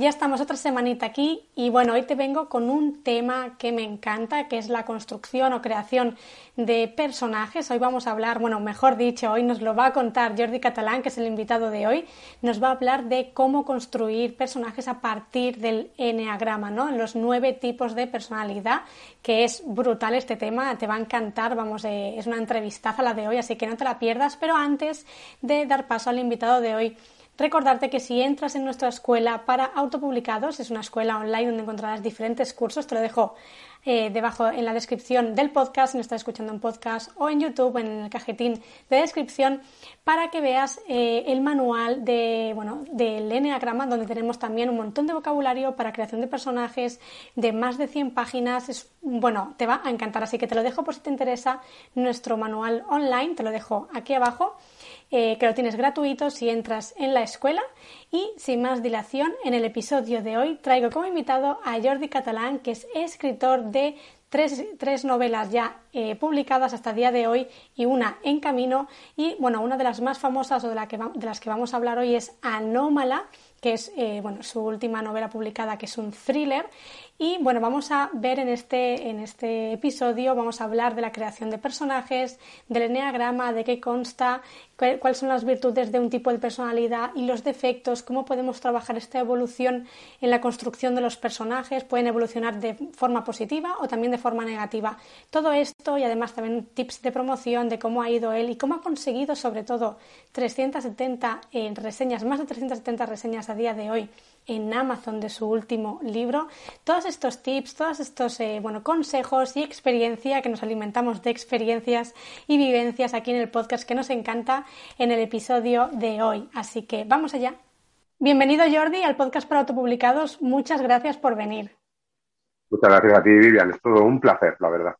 Ya estamos otra semanita aquí y bueno, hoy te vengo con un tema que me encanta, que es la construcción o creación de personajes. Hoy vamos a hablar, bueno, mejor dicho, hoy nos lo va a contar Jordi Catalán, que es el invitado de hoy. Nos va a hablar de cómo construir personajes a partir del enneagrama, ¿no? Los nueve tipos de personalidad, que es brutal este tema, te va a encantar, vamos, eh, es una entrevistaza la de hoy, así que no te la pierdas. Pero antes de dar paso al invitado de hoy, Recordarte que si entras en nuestra escuela para autopublicados, es una escuela online donde encontrarás diferentes cursos, te lo dejo eh, debajo en la descripción del podcast, si no estás escuchando un podcast, o en YouTube, en el cajetín de descripción, para que veas eh, el manual de, bueno, del Enneagrama, donde tenemos también un montón de vocabulario para creación de personajes de más de 100 páginas. Es, bueno, te va a encantar, así que te lo dejo por si te interesa nuestro manual online, te lo dejo aquí abajo. Eh, que lo tienes gratuito si entras en la escuela. Y sin más dilación, en el episodio de hoy traigo como invitado a Jordi Catalán, que es escritor de tres, novelas ya eh, publicadas hasta el día de hoy y una en camino. Y bueno, una de las más famosas o de, la que de las que vamos a hablar hoy es Anómala, que es eh, bueno, su última novela publicada, que es un thriller. Y bueno, vamos a ver en este, en este episodio, vamos a hablar de la creación de personajes, del enneagrama, de qué consta, cuáles son las virtudes de un tipo de personalidad y los defectos, cómo podemos trabajar esta evolución en la construcción de los personajes, pueden evolucionar de forma positiva o también de forma negativa. Todo esto y además también tips de promoción de cómo ha ido él y cómo ha conseguido sobre todo 370 eh, reseñas, más de 370 reseñas a día de hoy en Amazon de su último libro. Todos estos tips, todos estos eh, bueno, consejos y experiencia, que nos alimentamos de experiencias y vivencias aquí en el podcast que nos encanta en el episodio de hoy. Así que vamos allá. Bienvenido Jordi al podcast para autopublicados. Muchas gracias por venir. Muchas gracias a ti, Vivian. Es todo un placer, la verdad.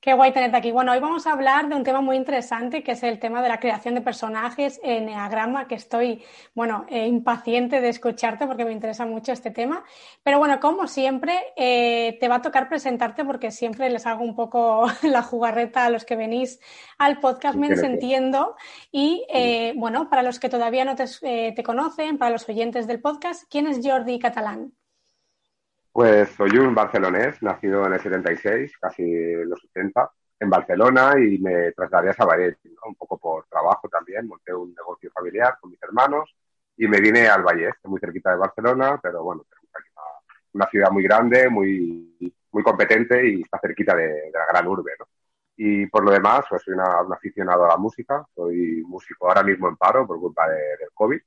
Qué guay tenerte aquí. Bueno, hoy vamos a hablar de un tema muy interesante, que es el tema de la creación de personajes en Enneagrama, que estoy, bueno, eh, impaciente de escucharte porque me interesa mucho este tema. Pero bueno, como siempre, eh, te va a tocar presentarte porque siempre les hago un poco la jugarreta a los que venís al podcast, me desentiendo. Y eh, bueno, para los que todavía no te, te conocen, para los oyentes del podcast, ¿quién es Jordi Catalán? Pues soy un barcelonés, nacido en el 76, casi en los 70, en Barcelona y me trasladé a Sabadell, un poco por trabajo también, monté un negocio familiar con mis hermanos y me vine al Valle, muy cerquita de Barcelona, pero bueno, aquí una, ciudad muy grande, muy, muy competente y está cerquita de, la gran urbe, ¿no? Y por lo demás, pues soy un aficionado a la música, soy músico ahora mismo en paro por culpa del COVID,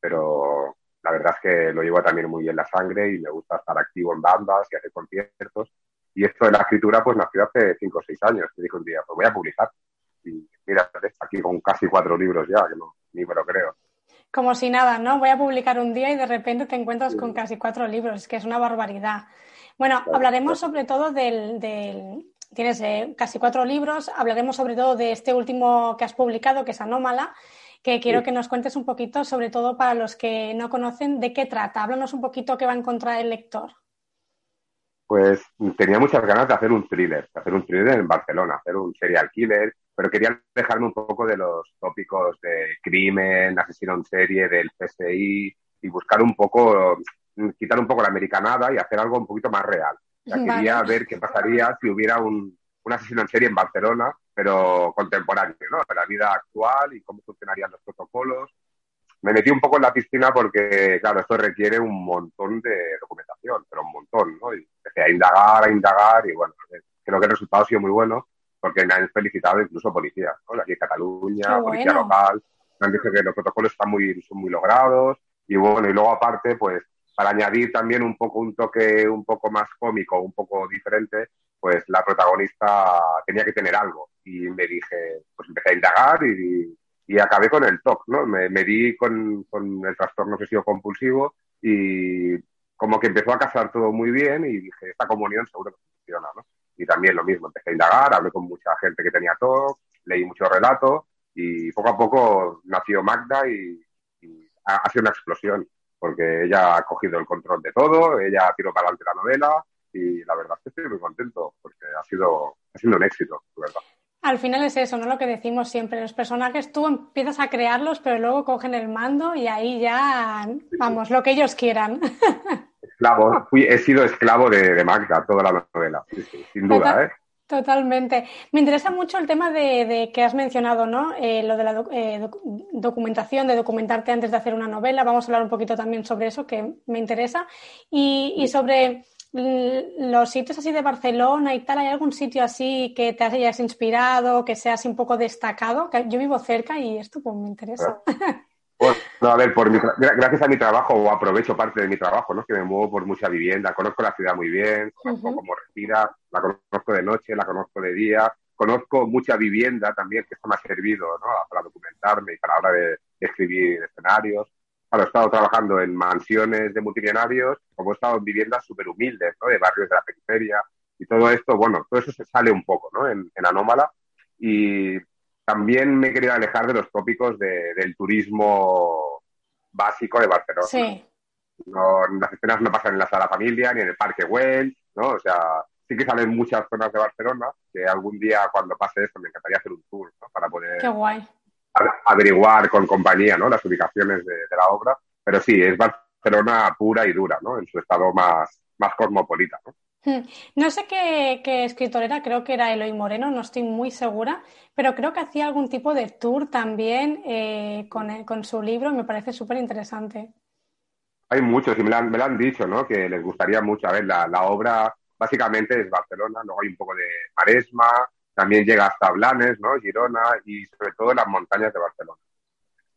pero la verdad es que lo llevo también muy en la sangre y me gusta estar activo en bandas y hacer conciertos. Y esto de la escritura, pues nació hace cinco o seis años. Me dije un día, pues voy a publicar. Y mira, aquí con casi cuatro libros ya, que no, ni me lo creo. Como si nada, ¿no? Voy a publicar un día y de repente te encuentras con casi cuatro libros. Es que es una barbaridad. Bueno, hablaremos sobre todo del, tienes eh, casi cuatro libros, hablaremos sobre todo de este último que has publicado, que es Anómala, que quiero que nos cuentes un poquito, sobre todo para los que no conocen, de qué trata. Háblanos un poquito qué va a encontrar el lector. Pues tenía muchas ganas de hacer un thriller, de hacer un thriller en Barcelona, hacer un serial killer, pero quería dejarme un poco de los tópicos de crimen, asesino en serie, del PSI y buscar un poco, quitar un poco la americanada y hacer algo un poquito más real. Quería ver qué pasaría si hubiera un, un asesino en serie en Barcelona pero contemporáneo, ¿no? De la vida actual y cómo funcionarían los protocolos. Me metí un poco en la piscina porque, claro, esto requiere un montón de documentación, pero un montón. indagar, a indagar y bueno, creo que el resultado ha sido muy bueno porque me han felicitado incluso policías, ¿no? Aquí en Cataluña, policía local, me han dicho que los protocolos están muy, son muy logrados y bueno, y luego aparte, pues para añadir también un poco un toque un poco más cómico, un poco diferente, pues la protagonista tenía que tener algo y me dije, pues empecé a indagar y, y acabé con el TOC, ¿no? Me, me di con, con, el trastorno obsesivo compulsivo y como que empezó a casar todo muy bien y dije, esta comunión seguro que funciona, ¿no? Y también lo mismo, empecé a indagar, hablé con mucha gente que tenía TOC, leí muchos relatos y poco a poco nació Magda y, y ha, sido una explosión porque ella ha cogido el control de todo, ella tiró para adelante la novela y la verdad es que estoy muy contento porque ha sido, ha sido un éxito, de verdad. Al final es eso, ¿no? Lo que decimos siempre, los personajes tú empiezas a crearlos, pero luego cogen el mando y ahí ya, vamos, lo que ellos quieran. Esclavo, fui, he sido esclavo de, de Magda toda la novela, sí, sí, sin duda, Total, ¿eh? Totalmente. Me interesa mucho el tema de, de que has mencionado, ¿no? Eh, lo de la doc eh, doc documentación, de documentarte antes de hacer una novela. Vamos a hablar un poquito también sobre eso, que me interesa. Y, y sobre los sitios así de Barcelona y tal, ¿hay algún sitio así que te hayas inspirado, que sea así un poco destacado? Que yo vivo cerca y esto pues me interesa. Bueno, a ver, por mi gracias a mi trabajo, o aprovecho parte de mi trabajo, ¿no? Que me muevo por mucha vivienda, conozco la ciudad muy bien, conozco uh -huh. cómo respira, la conozco de noche, la conozco de día, conozco mucha vivienda también, que esto me ha servido, ¿no? Para documentarme y para la hora de escribir escenarios claro, he estado trabajando en mansiones de multimillonarios, como he estado en viviendas súper humildes, ¿no? De barrios de la periferia y todo esto, bueno, todo eso se sale un poco, ¿no? En, en Anómala y también me he querido alejar de los tópicos de, del turismo básico de Barcelona. Sí. No, las escenas no pasan en la Sala Familia ni en el Parque Güell, ¿no? O sea, sí que salen muchas zonas de Barcelona que algún día cuando pase esto me encantaría hacer un tour, ¿no? Para poder... Qué guay averiguar con compañía ¿no? las ubicaciones de, de, la obra, pero sí, es Barcelona pura y dura, ¿no? en su estado más, más cosmopolita. ¿no? Hmm. No sé qué, qué, escritor era, creo que era Eloy Moreno, no estoy muy segura, pero creo que hacía algún tipo de tour también eh, con, con, su libro me parece súper interesante. Hay muchos y me lo, han, me lo, han, dicho, ¿no? Que les gustaría mucho. A ver, la, la obra básicamente es Barcelona, luego hay un poco de Maresma, también llega hasta Blanes, ¿no? Girona y sobre todo las montañas de Barcelona.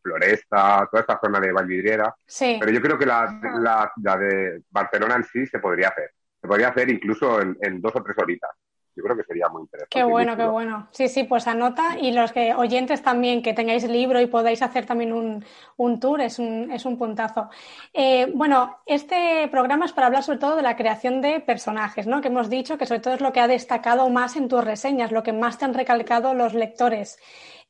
Floresta, toda esta zona de Vallvidriera. Sí. Pero yo creo que la, la, la, de Barcelona en sí se podría hacer. Se podría hacer incluso en, en dos o tres horitas yo creo que sería muy interesante. Qué bueno, qué bueno. Sí, sí, pues anota y los que oyentes también que tengáis libro y podáis hacer también un, un tour es un, es un puntazo. Eh, bueno, este programa es para hablar sobre todo de la creación de personajes, ¿no? Que hemos dicho que sobre todo es lo que ha destacado más en tus reseñas, lo que más te han recalcado los lectores.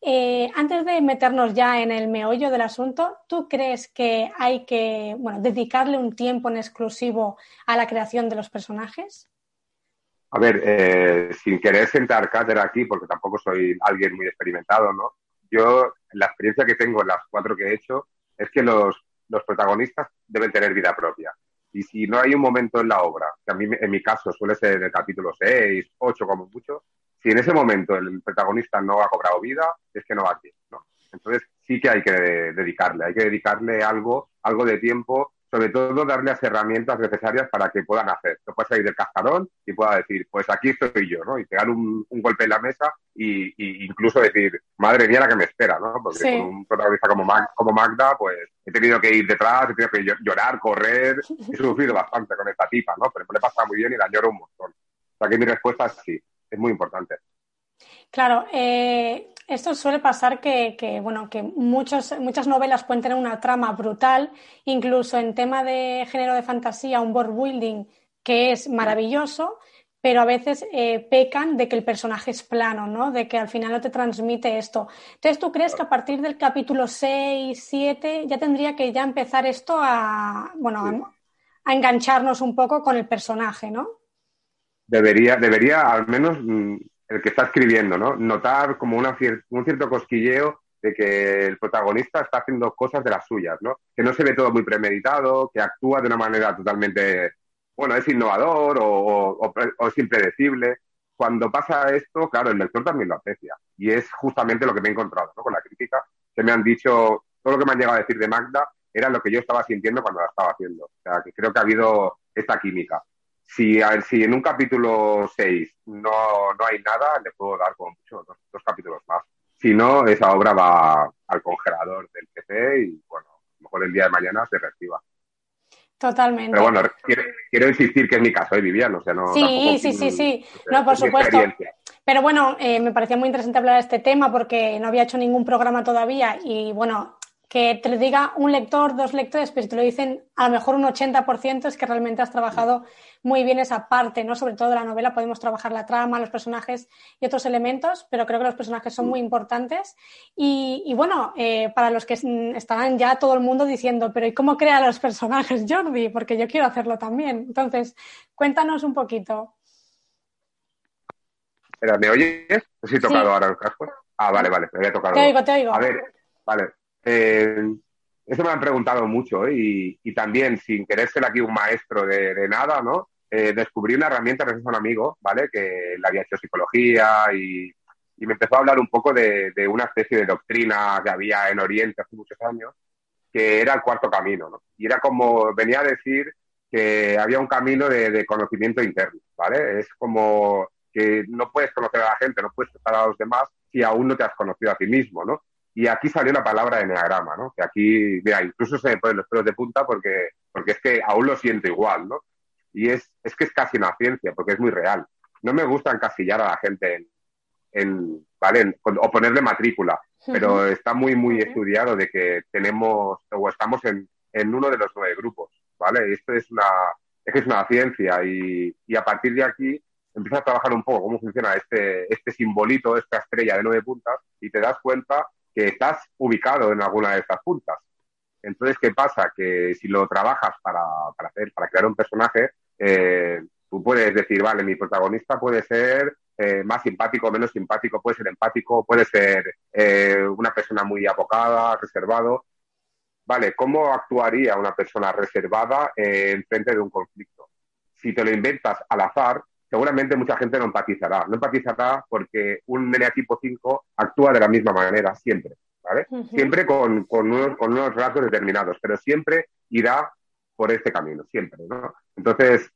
Eh, antes de meternos ya en el meollo del asunto, ¿tú crees que hay que bueno, dedicarle un tiempo en exclusivo a la creación de los personajes? A ver, eh, sin querer sentar cátedra aquí, porque tampoco soy alguien muy experimentado, ¿no? Yo, la experiencia que tengo en las cuatro que he hecho es que los, los protagonistas deben tener vida propia. Y si no hay un momento en la obra, que a mí, en mi caso suele ser en el capítulo 6, 8 como mucho, si en ese momento el protagonista no ha cobrado vida, es que no va aquí, ¿no? Entonces sí que hay que dedicarle, hay que dedicarle algo, algo de tiempo sobre todo darle las herramientas necesarias para que puedan hacer. No puede salir del cascarón y pueda decir, pues aquí estoy yo, ¿no? Y pegar un, un golpe en la mesa y, y, incluso decir, madre mía la que me espera, ¿no? Porque sí. con un protagonista como, Mag, como Magda, pues he tenido que ir detrás, he tenido que llorar, correr, he sufrido bastante con esta tipa, ¿no? Pero me le pasa muy bien y la lloro un montón. O sea que mi respuesta es sí, es muy importante. Claro, eh, esto suele pasar que, que, bueno, que muchos, muchas novelas pueden tener una trama brutal, incluso en tema de género de fantasía, un world building que es maravilloso, pero a veces eh, pecan de que el personaje es plano, ¿no? De que al final no te transmite esto. Entonces, ¿tú crees que a partir del capítulo 6, 7 ya tendría que ya empezar esto a, bueno, sí. a, a engancharnos un poco con el personaje, ¿no? Debería, debería al menos mm, el que está escribiendo, ¿no? Notar como un cierto cosquilleo de que el protagonista está haciendo cosas de las suyas, ¿no? Que no se ve todo muy premeditado, que actúa de una manera totalmente, bueno, es innovador o, o, o es impredecible. Cuando pasa esto, claro, el lector también lo aprecia. Y es justamente lo que me he encontrado, ¿no? Con la crítica, que me han dicho, todo lo que me han llegado a decir de Magda era lo que yo estaba sintiendo cuando la estaba haciendo. O sea, que creo que ha habido esta química. Si, si en un capítulo 6 no, no hay nada, le puedo dar como mucho dos, capítulos más. Si no, esa obra va al congelador del PC y, bueno, a lo mejor el día de mañana se reactiva. Totalmente. Pero bueno, quiero, insistir que es mi caso, ¿eh, Vivian? O sea, no, sí, sí, sí, sí. No, por supuesto. Pero bueno, eh, me parecía muy interesante hablar de este tema porque no había hecho ningún programa todavía y bueno, que te lo diga un lector, dos lectores, pero si te lo dicen a lo mejor un 80% es que realmente has trabajado muy bien esa parte, ¿no? Sobre todo de la novela podemos trabajar la trama, los personajes y otros elementos, pero creo que los personajes son muy importantes. Y, bueno, eh, para los que estaban ya todo el mundo diciendo, pero ¿y cómo crea los personajes Jordi? Porque yo quiero hacerlo también. Entonces, cuéntanos un poquito. ¿me oyes? ¿Sí he tocado ahora el casco? Ah, vale, vale, me había tocado. Te oigo, te oigo. A ver, vale. Eh, eso me han preguntado mucho ¿eh? y, también, sin querer ser aquí un maestro de, nada, ¿no? Eh, descubrí una herramienta gracias a un amigo, ¿vale? Que le había hecho psicología y, me empezó a hablar un poco de, una especie de doctrina que había en Oriente hace muchos años, que era el cuarto camino, ¿no? Y era como, venía a decir que había un camino de, de conocimiento interno, ¿vale? Es como que no puedes conocer a la gente, no puedes estar a los demás si aún no te has conocido a ti mismo, ¿no? Y aquí salió la palabra enneagrama, ¿no? Que aquí, mira, incluso se me ponen los pelos de punta porque, porque es que aún lo siento igual, ¿no? Y es, es que es casi una ciencia, porque es muy real. No me gusta encasillar a la gente en, en ¿vale? o ponerle matrícula, pero está muy, muy estudiado de que tenemos o estamos en, en uno de los nueve grupos, ¿vale? Esto es una, es, es una ciencia y, y a partir de aquí empiezas a trabajar un poco cómo funciona este, este simbolito, esta estrella de nueve puntas, y te das cuenta que estás ubicado en alguna de estas puntas. Entonces, ¿qué pasa? Que si lo trabajas para, para hacer, crear un personaje, eh, tú puedes decir, vale, mi protagonista puede ser eh, más simpático, menos simpático, puede ser empático, puede ser eh, una persona muy apocada, reservado. Vale, ¿cómo actuaría una persona reservada en frente de un conflicto? Si te lo inventas al azar, seguramente mucha gente no empatizará. No empatizará porque un tipo 5 actúa de la misma manera siempre, ¿vale? Siempre con, con, unos, con unos rasgos determinados, pero siempre irá por este camino, siempre, ¿no? Entonces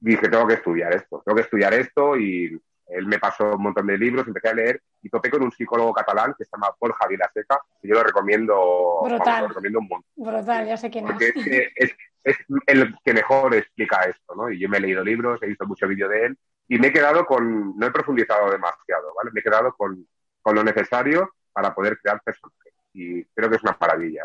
dije, tengo que estudiar esto, tengo que estudiar esto y él me pasó un montón de libros, empecé a leer y topé con un psicólogo catalán que se llama Paul Javier Seca, y yo lo recomiendo, Brutal. lo recomiendo un montón. Brutal, ya sé quién es. es, es el que mejor explica esto, ¿no? Y yo me he leído libros, he visto mucho vídeo de él y me he quedado con, no he profundizado demasiado, ¿vale? Me he quedado con, con lo necesario para poder crear personajes y creo que es una maravilla.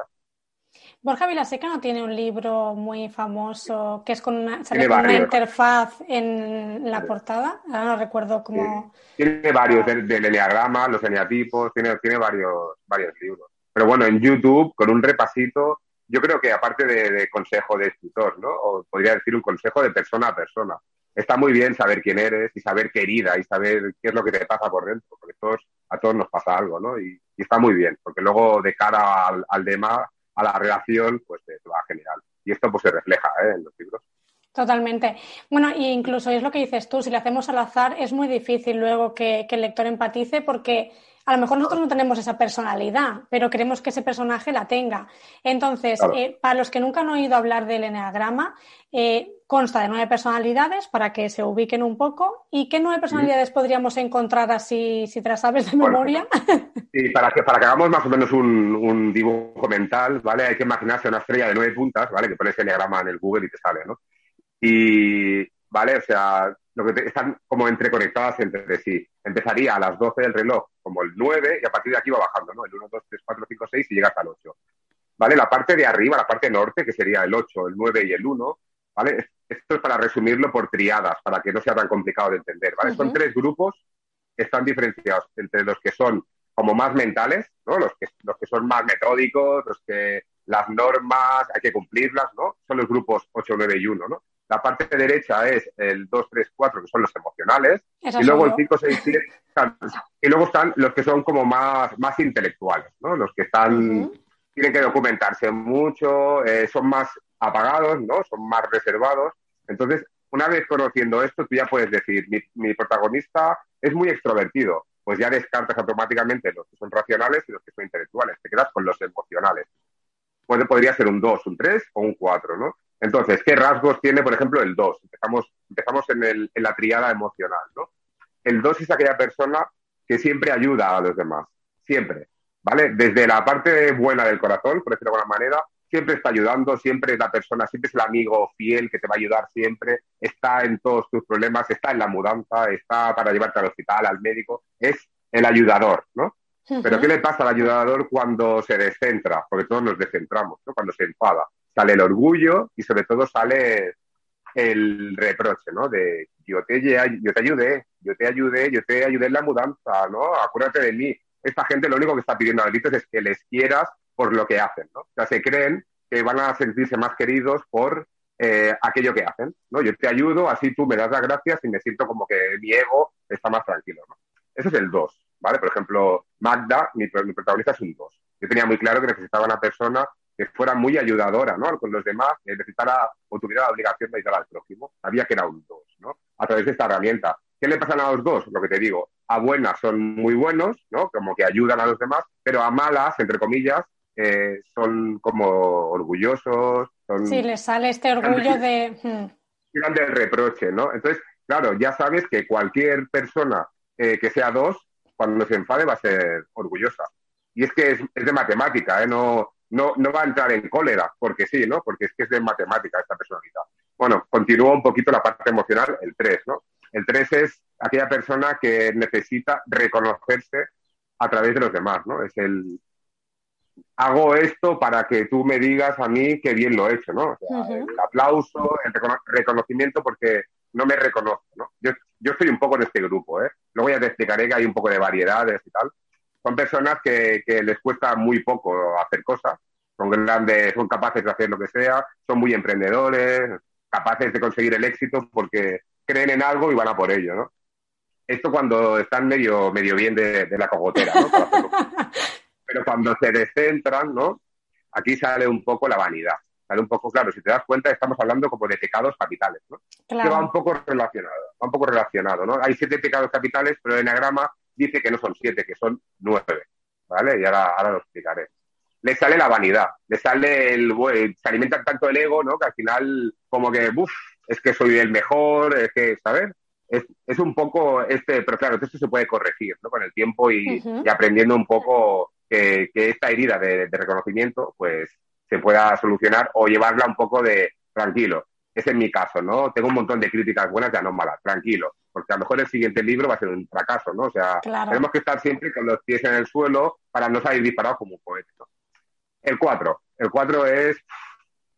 Borja Vilaseca no tiene un libro muy famoso que es con una, una interfaz en la portada. Ahora no recuerdo cómo. Tiene varios del, del eneagrama, los eneatipos, tiene, tiene varios, varios libros. Pero bueno, en YouTube, con un repasito, yo creo que aparte de, consejo de escritor, ¿no? O podría decir un consejo de persona a persona. Está muy bien saber quién eres y saber qué herida y saber qué es lo que te pasa por dentro, porque todos, a todos nos pasa algo, ¿no? Y, está muy bien, porque luego de cara al, al demás, a la relación, pues te, va genial. Y esto pues se refleja ¿eh? en los libros. Totalmente. Bueno, e incluso es lo que dices tú, si le hacemos al azar es muy difícil luego que, que el lector empatice porque a lo mejor nosotros no tenemos esa personalidad, pero queremos que ese personaje la tenga. Entonces, eh, para los que nunca han oído hablar del eneagrama, eh, consta de nueve personalidades para que se ubiquen un poco. ¿Y qué nueve personalidades podríamos encontrar así, si te las sabes de memoria? Sí, para que, para que hagamos más o menos un, dibujo mental, ¿vale? Hay que imaginarse una estrella de nueve puntas, ¿vale? Que pones eneagrama en el Google y te sale, ¿no? Y, ¿vale? O sea, lo que están como entreconectadas entre sí. Empezaría a las 12 del reloj como el 9 y a partir de aquí va bajando, ¿no? El 1, 2, 3, 4, 5, 6 y llega hasta el 8. ¿Vale? La parte de arriba, la parte norte, que sería el 8, el 9 y el 1, ¿vale? Esto es para resumirlo por triadas, para que no sea tan complicado de entender, ¿vale? Son tres grupos que están diferenciados entre los que son como más mentales, ¿no? Los que, los que son más metódicos, los que las normas hay que cumplirlas, ¿no? Son los grupos 8, 9 y 1, ¿no? La parte derecha es el 2, 3, 4, que son los emocionales. y luego el 5, 6, 7. Y luego están los que son como más, más intelectuales, ¿no? Los que están. Tienen que documentarse mucho, eh, son más apagados, ¿no? Son más reservados. Entonces, una vez conociendo esto, tú ya puedes decir, mi, mi protagonista es muy extrovertido. Pues ya descartas automáticamente los que son racionales y los que son intelectuales. Te quedas con los emocionales. Puede, podría ser un 2, un 3 o un 4, ¿no? Entonces, ¿qué rasgos tiene, por ejemplo, el 2? Empezamos, empezamos en, el, en la triada emocional, ¿no? El 2 es aquella persona que siempre ayuda a los demás, siempre, ¿vale? Desde la parte buena del corazón, por decirlo de alguna manera, siempre está ayudando, siempre es la persona, siempre es el amigo fiel que te va a ayudar siempre, está en todos tus problemas, está en la mudanza, está para llevarte al hospital, al médico, es el ayudador, ¿no? Pero ¿qué le pasa al ayudador cuando se descentra? Porque todos nos descentramos, ¿no? Cuando se enfada. Sale el orgullo y sobre todo sale el reproche, ¿no? De yo te, yo te ayudé, yo te ayudé, yo te ayudé en la mudanza, ¿no? Acuérdate de mí. Esta gente lo único que está pidiendo a gritos es que les quieras por lo que hacen, ¿no? O sea, se creen que van a sentirse más queridos por eh, aquello que hacen, ¿no? Yo te ayudo, así tú me das las gracias y me siento como que mi ego está más tranquilo, ¿no? Ese es el 2, ¿vale? Por ejemplo, Magda, mi, protagonista es un 2. Yo tenía muy claro que necesitaba una persona que fuera muy ayudadora, ¿no? Con los demás, que necesitara o tuviera la obligación de ayudar al prójimo. Sabía que era un 2, ¿no? A través de esta herramienta. ¿Qué le pasan a los dos? Lo que te digo, a buenas son muy buenos, ¿no? Como que ayudan a los demás, pero a malas, entre comillas, eh, son como orgullosos. Son, sí, les sale este orgullo de... Hmm. del reproche, ¿no? Entonces, claro, ya sabes que cualquier persona eh, que sea dos, cuando se enfade va a ser orgullosa. Y es que es, de matemática, ¿eh? No, no, no va a entrar en cólera, porque sí, ¿no? Porque es que es de matemática esta personalidad. Bueno, continúa un poquito la parte emocional, el 3, ¿no? El 3 es aquella persona que necesita reconocerse a través de los demás, ¿no? Es el, hago esto para que tú me digas a mí que bien lo he hecho, ¿no? O sea, el aplauso, el reconocimiento porque no me reconozco, ¿no? Yo, yo estoy un poco en este grupo, ¿eh? Luego ya te explicaré que hay un poco de variedades y tal. Son personas que, que les cuesta muy poco hacer cosas, son grandes, son capaces de hacer lo que sea, son muy emprendedores, capaces de conseguir el éxito porque creen en algo y van a por ello, ¿no? Esto cuando están medio, medio bien de, de la cogotera, ¿no? pero cuando se descentran, ¿no? Aquí sale un poco la vanidad. Sale un poco, claro, si te das cuenta, estamos hablando como de pecados capitales, ¿no? Que va un poco relacionado, va un poco relacionado, ¿no? Hay siete pecados capitales, pero el enagrama dice que no son siete, que son nueve, ¿vale? Y ahora, ahora lo explicaré. Le sale la vanidad, le sale el, se alimenta tanto el ego, ¿no? Que al final, como que, uff, es que soy el mejor, es que, ¿sabes? Es, es, un poco este, pero claro, esto se puede corregir, ¿no? Con el tiempo y, y aprendiendo un poco que, esta herida de, reconocimiento pues se pueda solucionar o llevarla un poco de tranquilo. Ese es mi caso, ¿no? Tengo un montón de críticas buenas, ya no malas, tranquilo, porque a lo mejor el siguiente libro va a ser un fracaso, ¿no? O sea, tenemos que estar siempre con los pies en el suelo para no salir disparados como un poeta. El 4. El 4 es,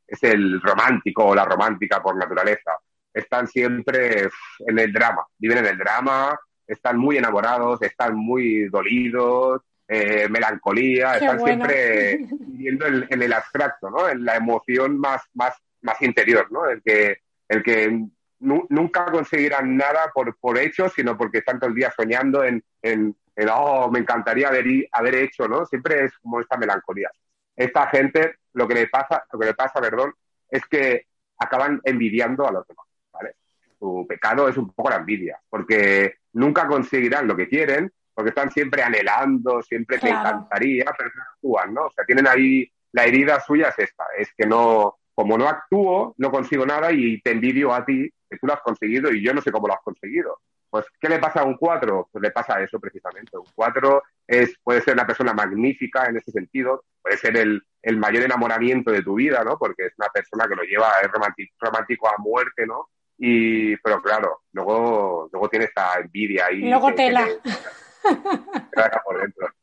es el romántico o la romántica por naturaleza. Están siempre en el drama, viven en el drama, están muy enamorados, están muy dolidos, eh, melancolía, están siempre viviendo en, el abstracto, ¿no? En la emoción más, más, más interior, ¿no? El que, el que nunca conseguirán nada por, por hecho, sino porque están todo el día soñando en, en, oh, me encantaría haber, haber hecho, ¿no? Siempre es como esta melancolía. Esta gente, lo que le pasa, lo que le pasa, perdón, es que acaban envidiando a los demás, ¿vale? Su pecado es un poco la envidia, porque nunca conseguirán lo que quieren, porque están siempre anhelando, siempre te encantaría, pero no actúan, ¿no? O sea, tienen ahí, la herida suya es esta, es que no, como no actúo, no consigo nada y te envidio a ti, que tú lo has conseguido y yo no sé cómo lo has conseguido. Pues, ¿qué le pasa a un cuatro? Pues le pasa eso precisamente. Un cuatro es, puede ser una persona magnífica en ese sentido, puede ser el, el mayor enamoramiento de tu vida, ¿no? Porque es una persona que lo lleva, es romántico, romántico a muerte, ¿no? Y, pero claro, luego, luego tiene esta envidia ahí. Luego tela.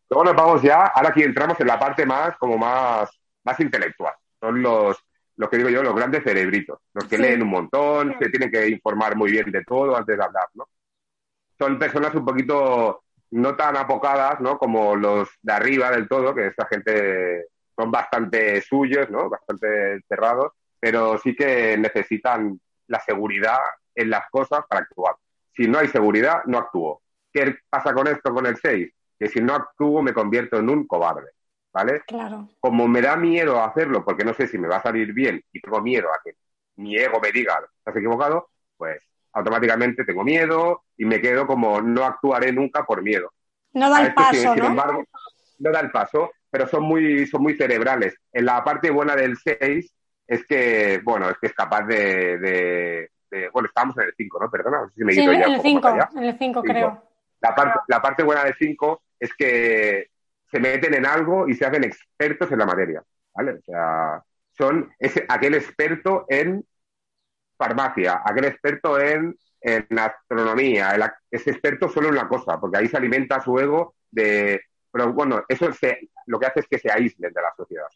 Luego nos vamos ya, ahora aquí entramos en la parte más, como más, más intelectual. Son los, los que digo yo, los grandes cerebritos, los que leen un montón, se tienen que informar muy bien de todo antes de hablar, ¿no? Son personas un poquito no tan apocadas, ¿no? Como los de arriba del todo, que esta gente son bastante suyos, ¿no? Bastante cerrados, pero sí que necesitan la seguridad en las cosas para actuar. Si no hay seguridad, no actúo. ¿Qué pasa con esto con el 6? Que si no actúo me convierto en un cobarde, ¿vale? Claro. Como me da miedo hacerlo porque no sé si me va a salir bien y tengo miedo a que mi ego me diga, estás equivocado, pues automáticamente tengo miedo y me quedo como no actuaré nunca por miedo. No da el paso, sin, embargo, no da el paso, pero son muy, son muy cerebrales. En la parte buena del 6 es que, bueno, es que es capaz de, de, bueno, estábamos en el 5, ¿no? Perdona, no sé si me he sí, ya en el 5, en el 5 creo. La parte, la parte buena del 5 es que se meten en algo y se hacen expertos en la materia, ¿vale? O sea, son ese, aquel experto en farmacia, aquel experto en, en astronomía, el, es experto solo en una cosa, porque ahí se alimenta su ego de... Pero bueno, eso se, lo que hace es que se aíslen de la sociedad.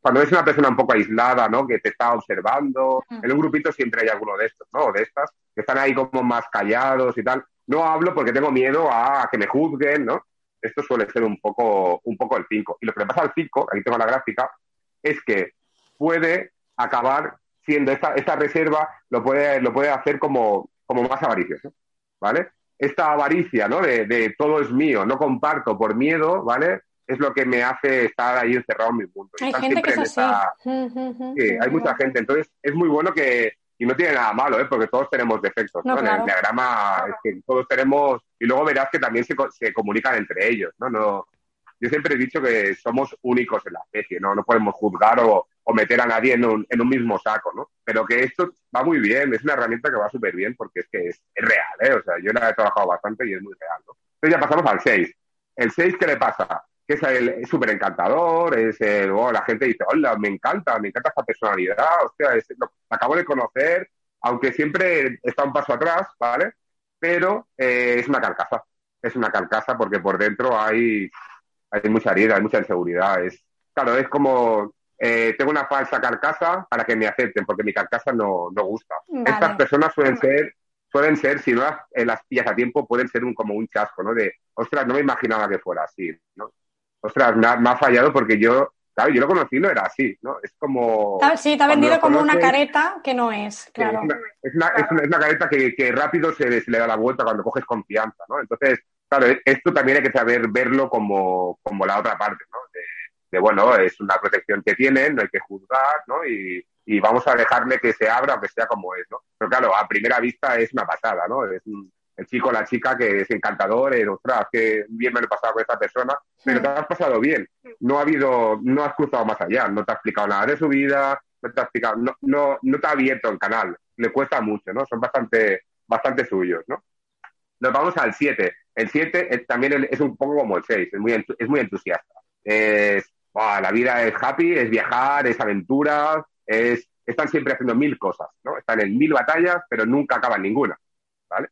Cuando es una persona un poco aislada, ¿no? Que te está observando, en un grupito siempre hay alguno de estos, ¿no? De estas, que están ahí como más callados y tal. No hablo porque tengo miedo a que me juzguen, ¿no? Esto suele ser un poco, un poco el 5. Y lo que le pasa al 5, aquí tengo la gráfica, es que puede acabar siendo esta, esta reserva, lo puede, lo puede hacer como, como más avaricioso, ¿vale? Esta avaricia, ¿no? De, todo es mío, no comparto por miedo, ¿vale? Es lo que me hace estar ahí encerrado en mi mundo. Hay gente que es así. Sí, hay mucha gente. Entonces, es muy bueno que, y no tiene nada malo, ¿eh? porque todos tenemos defectos. ¿no? En el diagrama es que todos tenemos, y luego verás que también se, se comunican entre ellos. ¿no? No, yo siempre he dicho que somos únicos en la especie, no, no podemos juzgar o, o meter a nadie en un, en un, mismo saco, ¿no? Pero que esto va muy bien, es una herramienta que va súper bien porque es que es, real, ¿eh? O sea, yo la he trabajado bastante y es muy real, ¿no? Entonces ya pasamos al 6. ¿El 6 qué le pasa? Que es súper encantador, es el, oh, la gente dice, hola, me encanta, me encanta esta personalidad, hostia, es, lo, acabo de conocer, aunque siempre está un paso atrás, ¿vale? Pero eh, es una carcasa, es una carcasa porque por dentro hay hay mucha herida, hay mucha inseguridad. Es, claro, es como eh, tengo una falsa carcasa para que me acepten, porque mi carcasa no, no gusta. Estas personas suelen ser, suelen ser, si no las, eh, las pillas a tiempo, pueden ser un, como un chasco, ¿no? De, ostras, no me imaginaba que fuera así, ¿no? Ostras, me ha, fallado porque yo, claro, yo lo conocí no era así, ¿no? Es como... Sí, te ha vendido como una careta que no es, claro. Es una, es una, careta que, que rápido se, se, le da la vuelta cuando coges confianza, ¿no? Entonces, claro, esto también hay que saber verlo como, como la otra parte, ¿no? De, bueno, es una protección que tienen, no hay que juzgar, ¿no? Y, y vamos a dejarle que se abra o que sea como es, ¿no? Pero claro, a primera vista es una pasada, ¿no? Es el chico o la chica que es encantador, es, ostras, que bien me lo he pasado con esta persona, pero te has pasado bien. No ha habido, no has cruzado más allá, no te ha explicado nada de su vida, no te ha explicado, no, no, no te ha abierto el canal, le cuesta mucho, ¿no? Son bastante, bastante suyos, ¿no? Nos vamos al 7. El 7 también es un poco como el 6, es muy, es muy entusiasta. Es, la vida es happy, es viajar, es aventura, es, están siempre haciendo mil cosas, ¿no? Están en mil batallas, pero nunca acaban ninguna, ¿vale?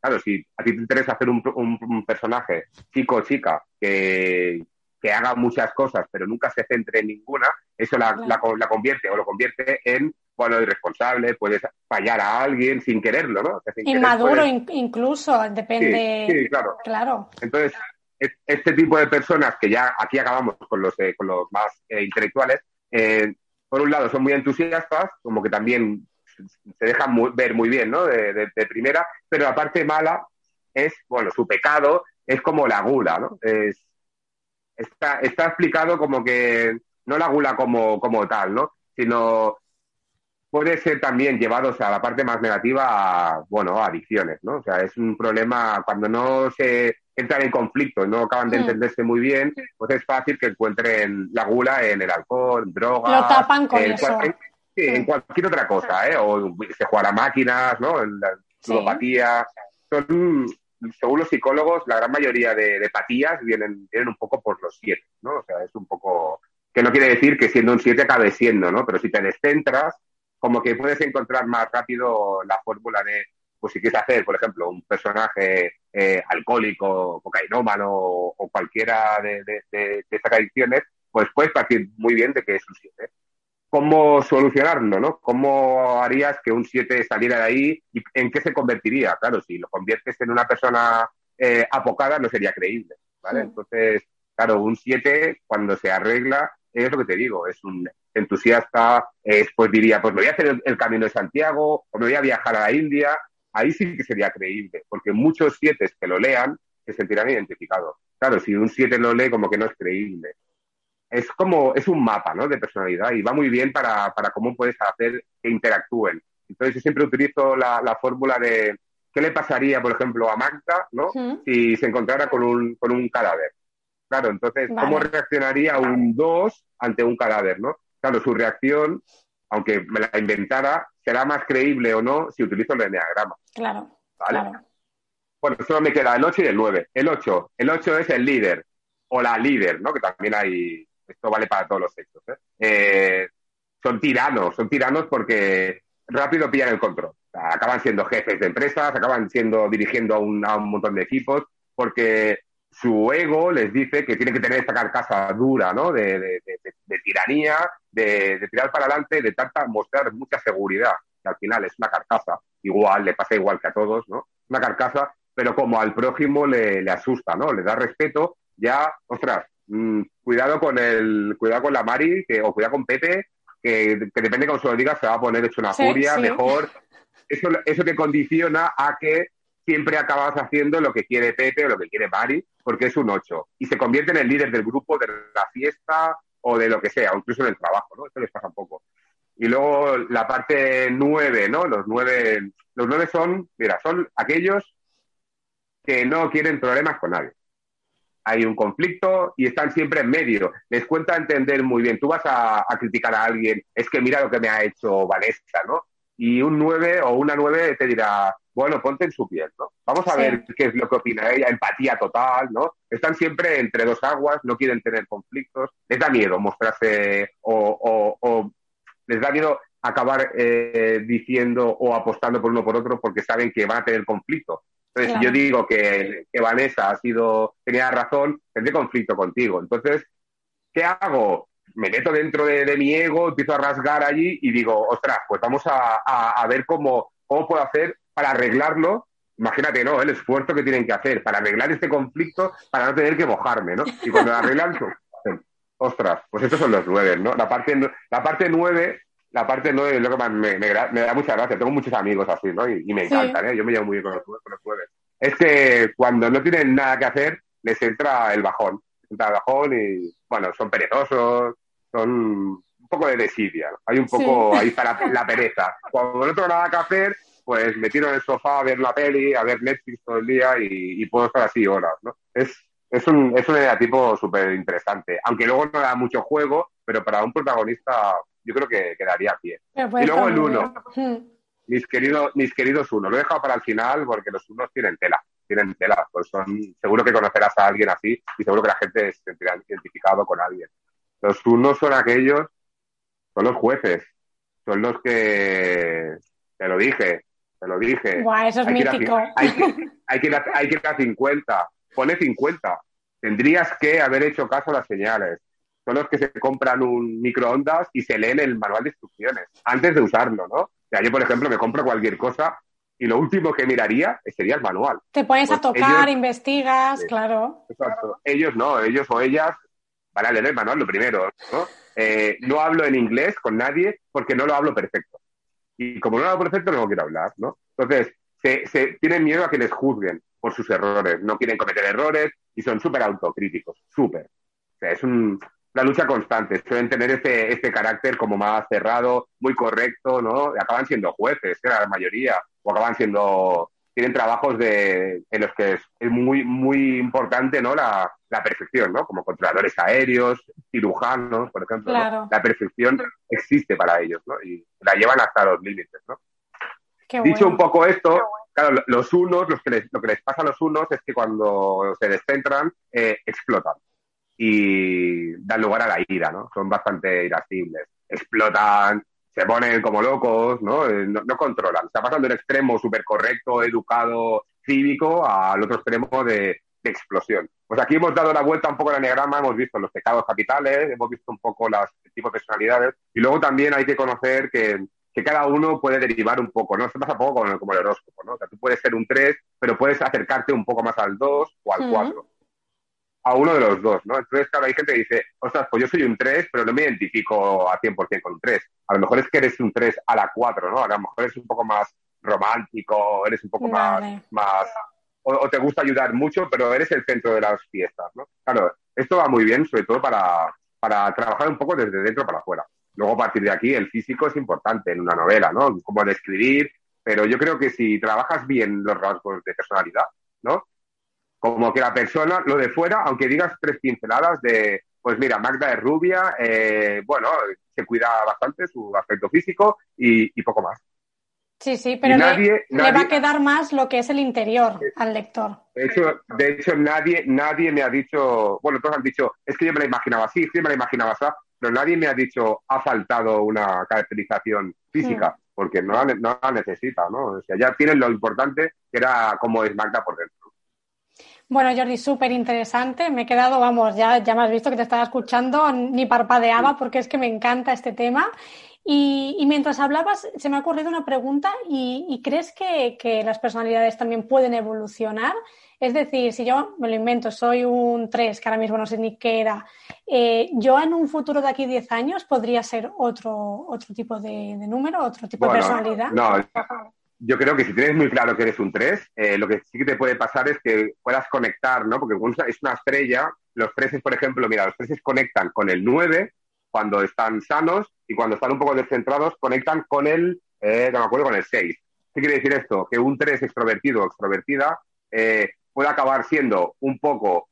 Claro, si a ti te interesa hacer un, un personaje chico o chica que, que haga muchas cosas, pero nunca se centre en ninguna, eso la, la, convierte o lo convierte en, bueno, irresponsable, puedes fallar a alguien sin quererlo, ¿no? Inmaduro incluso, depende. Sí, claro. claro. Entonces, este tipo de personas, que ya aquí acabamos con los, eh, con los más eh, intelectuales, eh, por un lado son muy entusiastas, como que también se dejan ver muy bien, ¿no? De, de, primera, pero la parte mala es, bueno, su pecado es como la gula, ¿no? Es, está, está explicado como que no la gula como, como tal, ¿no? Sino puede ser también llevado a la parte más negativa a, bueno, a adicciones, ¿no? O sea, es un problema cuando no se entran en conflicto, no acaban de mm. entenderse muy bien, pues es fácil que encuentren la gula en el alcohol, drogas. Lo tapan con eso. En, cualquier otra cosa, ¿eh? O se juega a máquinas, ¿no? En la ludopatía. Son según los psicólogos, la gran mayoría de, patías vienen, vienen un poco por los siete, ¿no? O sea, es un poco, que no quiere decir que siendo un siete acabe siendo, ¿no? Pero si te descentras, como que puedes encontrar más rápido la fórmula de, pues si quieres hacer, por ejemplo, un personaje eh, alcohólico, cocainómano o, cualquiera de, de, de, estas adicciones, pues puedes partir muy bien de que es un siete cómo solucionarlo, ¿no? ¿Cómo harías que un 7 saliera de ahí y en qué se convertiría? Claro, si lo conviertes en una persona eh, apocada no sería creíble, ¿vale? Entonces, claro, un 7 cuando se arregla es lo que te digo, es un entusiasta, es, pues diría, pues me voy a hacer el, camino de Santiago o me voy a viajar a la India, ahí sí que sería creíble, porque muchos 7 que lo lean se sentirán identificados. Claro, si un 7 lo lee como que no es creíble es como, es un mapa, ¿no? De personalidad y va muy bien para, para cómo puedes hacer que interactúen. Entonces yo siempre utilizo la, la fórmula de qué le pasaría, por ejemplo, a Magda, ¿no? Si se encontrara con un, con un cadáver. Claro, entonces, ¿cómo reaccionaría un 2 ante un cadáver, ¿no? Claro, su reacción aunque me la inventara, será más creíble o no si utilizo el enneagrama. Claro. ¿Vale? Claro. Bueno, solo me queda el 8 y el 9. El 8, el 8 es el líder o la líder, ¿no? Que también hay, esto vale para todos los sexos. ¿eh? Eh, son tiranos, son tiranos porque rápido pillan el control. Acaban siendo jefes de empresas, acaban siendo dirigiendo a un, a un montón de equipos, porque su ego les dice que tiene que tener esta carcasa dura, ¿no? De tiranía, de, tirar para adelante, de tanta, mostrar mucha seguridad, que al final es una carcasa, igual, le pasa igual que a todos, ¿no? Una carcasa, pero como al prójimo le, le asusta, ¿no? Le da respeto, ya, ostras, mmm, cuidado con el, cuidado con la Mari, que, o cuidado con Pepe, que, que depende de cómo se lo digas, se va a poner hecho una Sí, furia, sí. mejor. Eso, eso te condiciona a que siempre acabas haciendo lo que quiere Pepe o lo que quiere Mari, porque es un 8. Y se convierte en el líder del grupo, de la fiesta o de lo que sea, o incluso en el trabajo, ¿no? Esto les pasa un poco. Y luego la parte 9, ¿no? Los 9, los 9 son, mira, son aquellos que no quieren problemas con nadie. Hay un conflicto y están siempre en medio. Les cuenta entender muy bien. Tú vas a, a criticar a alguien, es que mira lo que me ha hecho Vanessa, ¿no? Y un 9 o una 9 te dirá, bueno, ponte en su piel, ¿no? Vamos a Sí. ver qué es lo que opina ella, empatía total, ¿no? Están siempre entre dos aguas, no quieren tener conflictos, les da miedo mostrarse o, o- o les da miedo acabar eh, diciendo o apostando por uno por otro porque saben que van a tener conflicto. Entonces, Claro. si yo digo que, que Vanessa ha sido, tenía razón, tendré conflicto contigo. Entonces, ¿qué hago? Me meto dentro de, de mi ego, empiezo a rasgar allí y digo, ostras, pues vamos a, a- a ver cómo, cómo puedo hacer para arreglarlo. Imagínate, ¿no? El esfuerzo que tienen que hacer para arreglar este conflicto, para no tener que mojarme, ¿no? Y cuando lo arreglan, pues, ostras, pues estos son los nueve, ¿no? La parte, la parte nueve, la parte nueve es lo que más me, me me da mucha gracia. Tengo muchos amigos así, ¿no? Y, y me Sí. encantan, ¿eh? Yo me llevo muy bien con los, con los nueve. Es que cuando no tienen nada que hacer, les entra el bajón. Les entra el bajón y, bueno, son perezosos, son un poco de desidia. ¿no? Hay un poco, ahí está la, la pereza. Cuando no tengo nada que hacer, pues me tiro en el sofá a ver la peli, a ver Netflix todo el día y, y puedo estar así horas, ¿no? Es, es un, es un tipo súper interesante. Aunque luego no da mucho juego, pero para un protagonista yo creo que quedaría puede Y luego el uno. bien. Mis queridos, mis queridos uno. Lo he dejado para el final porque los unos tienen tela. Tienen tela. Pues son, seguro que conocerás a alguien así y seguro que la gente se sentirá identificado con alguien. Los unos son aquellos, son los jueces. Son los que, te lo dije, te lo dije. Guau, eso es Hay que a mítico. cin- hay que, hay que ir a, hay que ir a 50. Pone 50. Tendrías que haber hecho caso a las señales. Son los que se compran un microondas y se leen el manual de instrucciones antes de usarlo, ¿no? O sea, yo, por ejemplo, me compro cualquier cosa y lo último que miraría sería el manual. Te pones a Pues tocar, ellos- investigas, Sí. claro. Exacto. Ellos no, ellos o ellas van a leer el manual lo primero, ¿no? Eh, no hablo en inglés con nadie porque no lo hablo perfecto. Y como no lo hablo perfecto, no quiero hablar, ¿no? Entonces, se, se tienen miedo a que les juzguen por sus errores. No quieren cometer errores y son súper autocríticos, súper. O sea, es un- una lucha constante. Suelen tener este, este carácter como más cerrado, muy correcto, ¿no? Acaban siendo jueces, que la mayoría, o acaban siendo tienen trabajos de, en los que es, es muy, muy importante ¿no? la, la perfección, ¿no? como controladores aéreos, cirujanos, por ejemplo. La perfección existe para ellos ¿no? y la llevan hasta los límites. ¿no? Qué Dicho bueno. un poco esto, claro, lo- los unos, los que les- lo que les pasa a los unos es que cuando se descentran, eh, explotan y dan lugar a la ira, ¿no? Son bastante irascibles. Explotan, se ponen como locos, ¿no? Eh, no, no controlan. Está pasando de un extremo súper correcto, educado, cívico, al otro extremo de, de explosión. Pues aquí hemos dado la vuelta un poco al enneagrama, hemos visto los pecados capitales, hemos visto un poco las el tipo de personalidades, y luego también hay que conocer que, que cada uno puede derivar un poco, ¿no? Esto pasa un poco como el horóscopo, ¿no? O sea, tú puedes ser un 3, pero puedes acercarte un poco más al 2 o al Ujú. 4. A uno de los dos, ¿no? Entonces, claro, hay gente que dice, ostras, pues yo soy un 3, pero no me identifico a 100% con un 3. A lo mejor es que eres un 3 a la 4, ¿no? A lo mejor eres un poco más romántico, eres un poco Vale. más, más o, o te gusta ayudar mucho, pero eres el centro de las fiestas, ¿no? Claro, esto va muy bien, sobre todo para, para trabajar un poco desde dentro para afuera. Luego, a partir de aquí, el físico es importante en una novela, ¿no? Como describir, pero yo creo que si trabajas bien los rasgos de personalidad, ¿no? Como que la persona, lo de fuera, aunque digas tres pinceladas de, Pues mira, Magda es rubia, eh, bueno, se cuida bastante su aspecto físico y, poco más. Sí, sí, pero le, va a quedar más lo que es el interior al lector. De hecho, de hecho nadie, nadie me ha dicho, bueno, todos han dicho, es que yo me la imaginaba así, sí me la imaginaba así, pero nadie me ha dicho, ha faltado una caracterización física, mm. porque no la, no la necesita, ¿no? O sea, ya tienen lo importante, que era cómo es Magda por dentro. Bueno, Jordi, súper interesante. Me he quedado, vamos, ya, ya me has visto que te estaba escuchando, ni parpadeaba porque es que me encanta este tema. Y, mientras hablabas, se me ha ocurrido una pregunta y, crees que, las personalidades también pueden evolucionar? Es decir, si yo me lo invento, soy un 3, que ahora mismo no sé ni qué era, eh, yo en un futuro de aquí 10 años podría ser otro, otro tipo de, número, otro tipo de personalidad. No, yo creo que si tienes muy claro que eres un 3, eh, lo que sí que te puede pasar es que puedas conectar, ¿no? Porque es una estrella, los 3, por ejemplo, mira, los 3 conectan con el 9 cuando están sanos y cuando están un poco descentrados conectan con el, eh, no me acuerdo, con el 6. ¿Qué quiere decir esto? Que un 3 extrovertido o extrovertida eh, puede acabar siendo un poco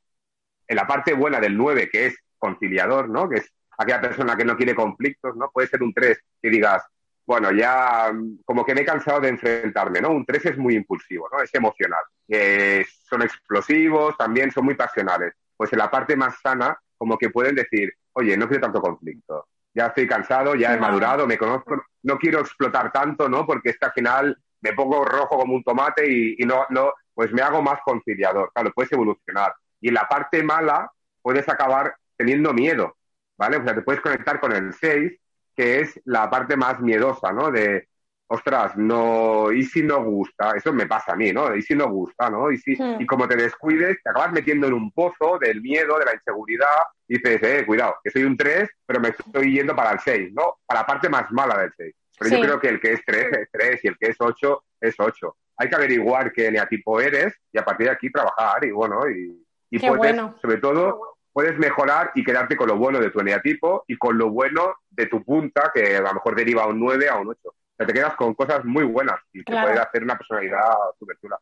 en la parte buena del 9, que es conciliador, ¿no? Que es aquella persona que no quiere conflictos, ¿no? Puede ser un 3 que digas, bueno, ya como que me he cansado de enfrentarme, ¿no? Un 3 es muy impulsivo, ¿no? Es emocional. Eh, son explosivos, también son muy pasionales. Pues en la parte más sana, como que pueden decir, oye, no quiero tanto conflicto. Ya estoy cansado, ya he madurado, me conozco, no quiero explotar tanto, ¿no? Porque esta al final me pongo rojo como un tomate y, y no, no, pues me hago más conciliador. Claro, puedes evolucionar. Y en la parte mala puedes acabar teniendo miedo, ¿vale? O sea, te puedes conectar con el 6 que es la parte más miedosa, ¿no? De, ostras, no, y si no gusta, eso me pasa a mí, ¿no? Y si no gusta, ¿no? Y, si, hmm. y como te descuides, te acabas metiendo en un pozo del miedo, de la inseguridad, y dices, eh, cuidado, que soy un 3, pero me estoy yendo para el 6, ¿no? Para la parte más mala del 6. Pero yo creo que el que es 3 es 3 y el que es 8 es 8. Hay que averiguar qué neatipo eres y a partir de aquí trabajar y bueno, y, y puedes, sobre todo, puedes mejorar y quedarte con lo bueno de tu eneatipo y con lo bueno de tu punta, que a lo mejor deriva a un 9 a un 8. O sea, te quedas con cosas muy buenas y te puede hacer una personalidad súper chula.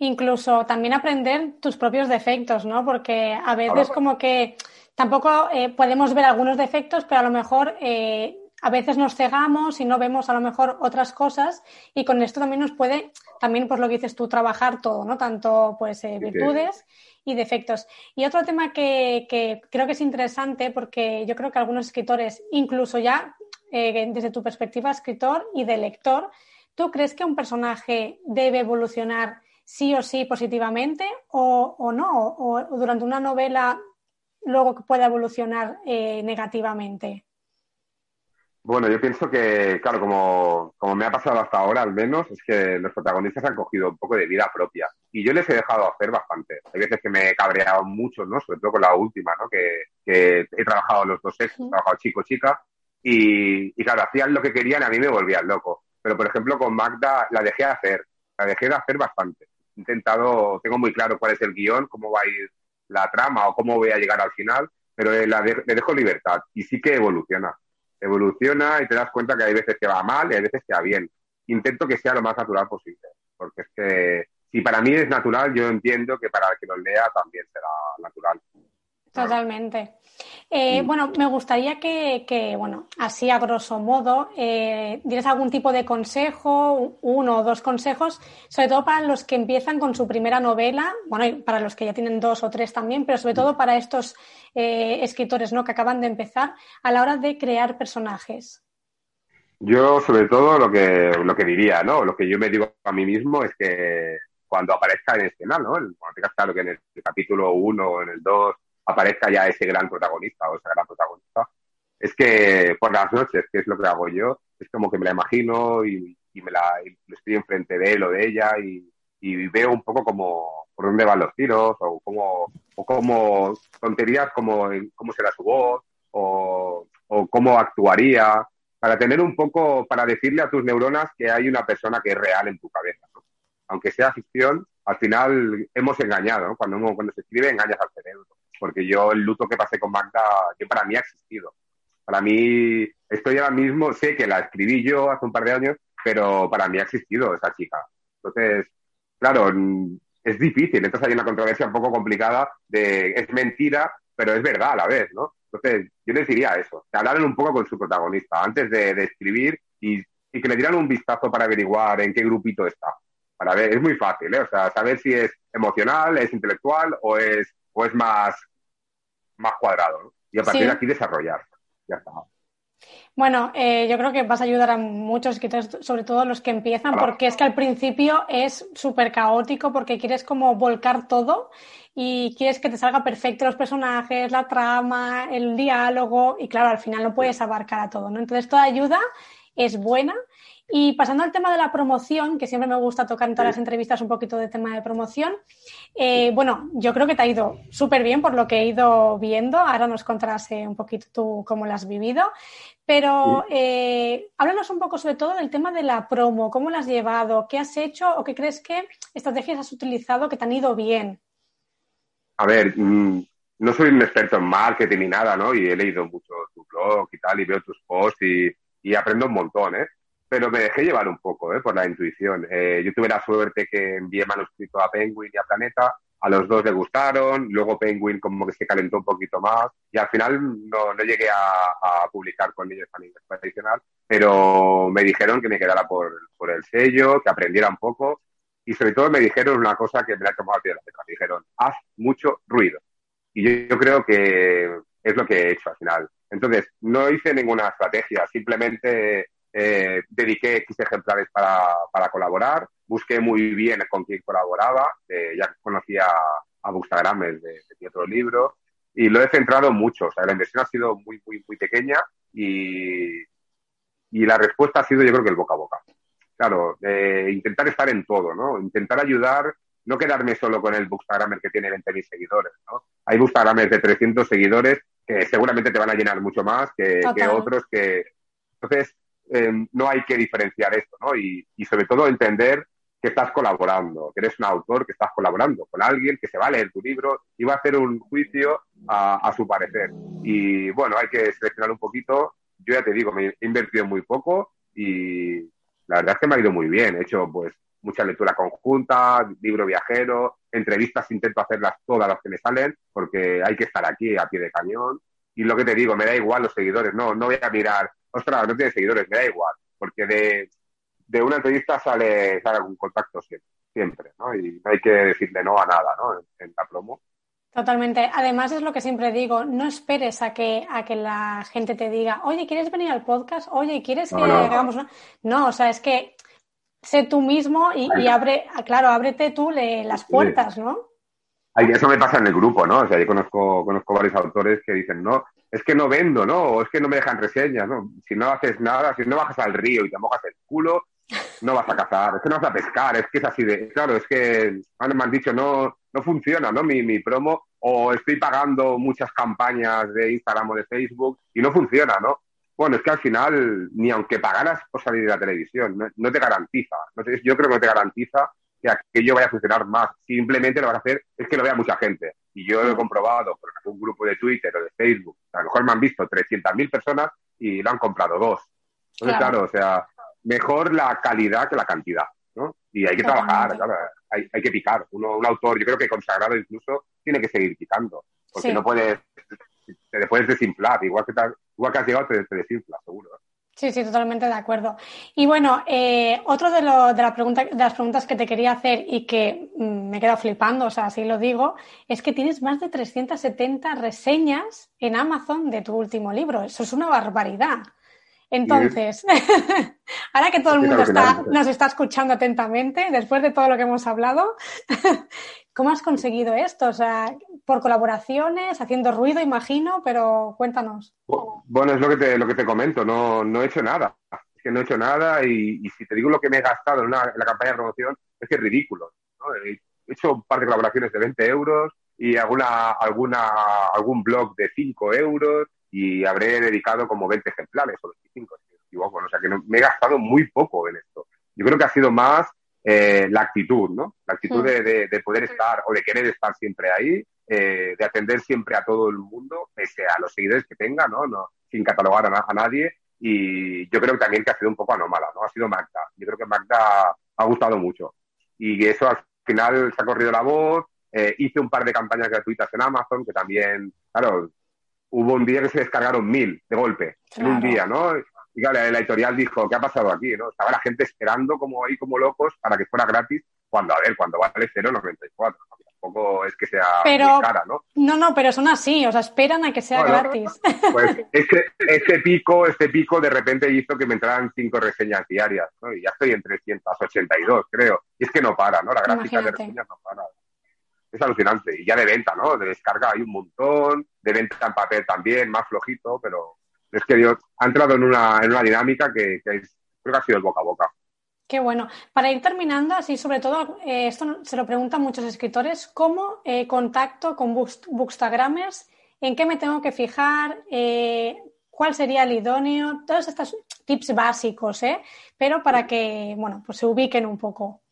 Incluso también aprender tus propios defectos, ¿no? Porque a veces como que tampoco eh, podemos ver algunos defectos, pero a lo mejor eh, a veces nos cegamos y no vemos a lo mejor otras cosas y con esto también nos puede, también pues lo que dices tú, trabajar todo, ¿no? Tanto pues eh, virtudes y defectos. Y otro tema que, creo que es interesante, porque yo creo que algunos escritores, incluso ya eh, desde tu perspectiva escritor y de lector, ¿tú crees que un personaje debe evolucionar sí o sí positivamente o, no? O, durante una novela luego puede evolucionar eh, negativamente? Bueno, yo pienso que, claro, como, como me ha pasado hasta ahora al menos, es que los protagonistas han cogido un poco de vida propia. Y yo les he dejado hacer bastante. Hay veces que me he cabreado mucho, ¿no? Sobre todo con la última, ¿no? Que, he trabajado los dos sexos, he trabajado chico-chica. Y, y, claro, hacían lo que querían y a mí me volvían loco. Pero, por ejemplo, con Magda la dejé de hacer. La dejé de hacer bastante. He intentado, tengo muy claro cuál es el guion, cómo va a ir la trama o cómo voy a llegar al final, pero la le dejo libertad y sí que evoluciona evoluciona y te das cuenta que hay veces que va mal y hay veces que va bien. Intento que sea lo más natural posible, porque es que si para mí es natural, yo entiendo que para el que lo lea también será natural. Totalmente. Eh, bueno, me gustaría que, bueno, así a grosso modo, eh, dieras algún tipo de consejo, uno o dos consejos, sobre todo para los que empiezan con su primera novela, bueno, y para los que ya tienen dos o tres también, pero sobre todo para estos eh, escritores ¿no? que acaban de empezar a la hora de crear personajes. Yo, sobre todo, lo que, lo que diría, ¿no? Lo que yo me digo a mí mismo es que cuando aparezca en escena, ¿no? Cuando tengas claro que en el capítulo 1 o en el 2 aparezca ya ese gran protagonista o esa gran protagonista, es que por las noches, que es lo que hago yo, es como que me la imagino y, me la estoy enfrente de él o de ella y, veo un poco como por dónde van los tiros o como, o como tonterías como cómo será su voz o, o cómo actuaría para tener un poco, para decirle a tus neuronas que hay una persona que es real en tu cabeza. Aunque sea ficción, al final hemos engañado, Cuando, cuando se escribe engañas al porque yo el luto que pasé con Magda, que para mí ha existido. Para mí, estoy ahora mismo, sé que la escribí yo hace un par de años, pero para mí ha existido esa chica. Entonces, claro, es difícil. Entonces hay una controversia un poco complicada de es mentira pero es verdad a la vez, ¿no? Entonces, yo les diría eso, que hablaran un poco con su protagonista antes de, escribir y, y, que le dieran un vistazo para averiguar en qué grupito está. Para ver, es muy fácil, ¿eh? O sea, saber si es emocional, es intelectual o es, o es más, más cuadrado, ¿no? Y a partir de aquí desarrollar. Ya está. Bueno, eh, yo creo que vas a ayudar a muchos escritores, sobre todo los que empiezan, porque es que al principio es súper caótico porque quieres como volcar todo y quieres que te salga perfecto los personajes, la trama, el diálogo y claro, al final no puedes abarcar a todo, ¿no? Entonces toda ayuda es buena y pasando al tema de la promoción, que siempre me gusta tocar en todas las entrevistas un poquito de tema de promoción, eh, bueno, yo creo que te ha ido súper bien por lo que he ido viendo. Ahora nos contarás eh, un poquito tú cómo lo has vivido. Pero eh, háblanos un poco sobre todo del tema de la promo, cómo la has llevado, qué has hecho o qué crees que estrategias has utilizado que te han ido bien. A ver, mm, no soy un experto en marketing ni nada, ¿no? Y he leído mucho tu blog y tal, y veo tus posts y, y aprendo un montón, ¿eh? Pero me dejé llevar un poco ¿eh? por la intuición. Eh, yo tuve la suerte que envié manuscrito a Penguin y a Planeta, a los dos le gustaron, luego Penguin como que se calentó un poquito más y al final no, no llegué a, publicar con ellos a nivel tradicional, pero me dijeron que me quedara por, por, el sello, que aprendiera un poco y sobre todo me dijeron una cosa que me ha tomado a pie la letra, me dijeron, haz mucho ruido. Y yo, yo creo que es lo que he hecho al final. Entonces, no hice ninguna estrategia, simplemente eh, dediqué X ejemplares para, para, colaborar, busqué muy bien con quién colaboraba, eh, ya conocía a Bustagrames de, de otro libro, y lo he centrado mucho. O sea, la inversión ha sido muy, muy, muy pequeña y, y la respuesta ha sido, yo creo que el boca a boca. Claro, eh, intentar estar en todo, ¿no? Intentar ayudar, no quedarme solo con el Bookstagrammer que tiene 20.000 seguidores, ¿no? Hay Bookstagramers de 300 seguidores que seguramente te van a llenar mucho más que, que otros que... Entonces, Em, no hay que diferenciar esto, ¿no? Y, sobre todo entender que estás colaborando, que eres un autor que estás colaborando con alguien que se va a leer tu libro y va a hacer un juicio a, su parecer. Y bueno, hay que seleccionar un poquito. Yo ya te digo, me he invertido muy poco y la verdad es que me ha ido muy bien. He hecho pues mucha lectura conjunta, libro viajero, entrevistas intento hacerlas todas las que me salen porque hay que estar aquí a pie de cañón. Y lo que te digo, me da igual los seguidores, no, no voy a mirar ostras, no tiene seguidores, me da igual, porque de, de una entrevista sale, sale algún contacto siempre, siempre, ¿no? Y no hay que decirle no a nada, ¿no? En, la promo. Totalmente. Además es lo que siempre digo, no esperes a que, a que la gente te diga, oye, ¿quieres venir al podcast? Oye, ¿quieres que hagamos una... No, o sea, es que sé tú mismo y, abre, claro, ábrete tú las puertas, ¿no? Eso me pasa en el grupo, ¿no? O sea, yo conozco, conozco varios autores que dicen, no, es que no vendo, ¿no? O es que no me dejan reseñas, ¿no? Si no haces nada, si no bajas al río y te mojas el culo, no vas a cazar, es que no vas a pescar, es que es así de... Claro, es que me han dicho, no, no funciona, ¿no? Mi, mi promo, o estoy pagando muchas campañas de Instagram o de Facebook y no funciona, ¿no? Bueno, es que al final, ni aunque pagaras por salir de la televisión, no, te garantiza. No yo creo que no te garantiza que aquello vaya a funcionar más. Simplemente lo van a hacer es que lo vea mucha gente. Y yo lo he comprobado por un grupo de Twitter o de Facebook. A lo mejor me han visto 300.000 personas y lo han comprado dos. Entonces, claro. o sea, mejor la calidad que la cantidad. ¿no? Y hay que trabajar, claro, hay, hay, que picar. Uno, un autor, yo creo que consagrado incluso, tiene que seguir picando. Porque no puedes, te puedes desinflar. Igual que, igual que has llegado, te, te desinflas, seguro. Sí, sí, totalmente de acuerdo. Y bueno, eh, otro de, lo, de, la de las preguntas que te quería hacer y que mm, me he quedado flipando, o sea, así lo digo, es que tienes más de 370 reseñas en Amazon de tu último libro. Eso es una barbaridad. Entonces, ahora que todo el mundo está, nos está escuchando atentamente, después de todo lo que hemos hablado, ¿cómo has conseguido esto? O sea, por colaboraciones, haciendo ruido, imagino, pero cuéntanos. Bueno, es lo que te, lo que te comento, no, no he hecho nada. Es que no he hecho nada y, si te digo lo que me he gastado en, la campaña de promoción, es que es ridículo. He hecho un par de colaboraciones de 20 euros y alguna, alguna, algún blog de 5 euros y habré dedicado como 20 ejemplares o 25, si me equivoco. O sea que me he gastado muy poco en esto. Yo creo que ha sido más eh, la actitud, ¿no? La actitud hmm. de, de, poder estar o de querer estar siempre ahí eh, de atender siempre a todo el mundo, pese a los seguidores que tenga, ¿no? no sin catalogar a, nadie. Y yo creo que también que ha sido un poco anómala, ¿no? Ha sido Magda. Yo creo que Magda ha gustado mucho. Y eso al final se ha corrido la voz Eh, hice un par de campañas gratuitas en Amazon que también, claro, hubo un día que se descargaron mil de golpe, en un día, ¿no? Y claro, la editorial dijo, ¿qué ha pasado aquí? ¿no? Estaba la gente esperando como ahí, como locos, para que fuera gratis, cuando, a ver, cuando vale 0,94. Tampoco es que sea pero, cara, ¿no? No, no, pero son así, o sea, esperan a que sea gratis. Pues ese, ese, pico, este pico de repente hizo que me entraran cinco reseñas diarias, ¿no? Y ya estoy en 382, creo. Y es que no para, ¿no? La gráfica de reseñas no para es alucinante. Y ya de venta, ¿no? De descarga hay un montón, de venta en papel también, más flojito, pero es que Dios ha entrado en una, en una dinámica que, creo que ha sido el boca a boca. Qué bueno. Para ir terminando, así sobre todo, eh, esto se lo preguntan muchos escritores, ¿cómo eh, contacto con bookstagramers? ¿En qué me tengo que fijar? Eh, ¿Cuál sería el idóneo? Todos estos tips básicos, ¿eh? Pero para que, bueno, pues se ubiquen un poco.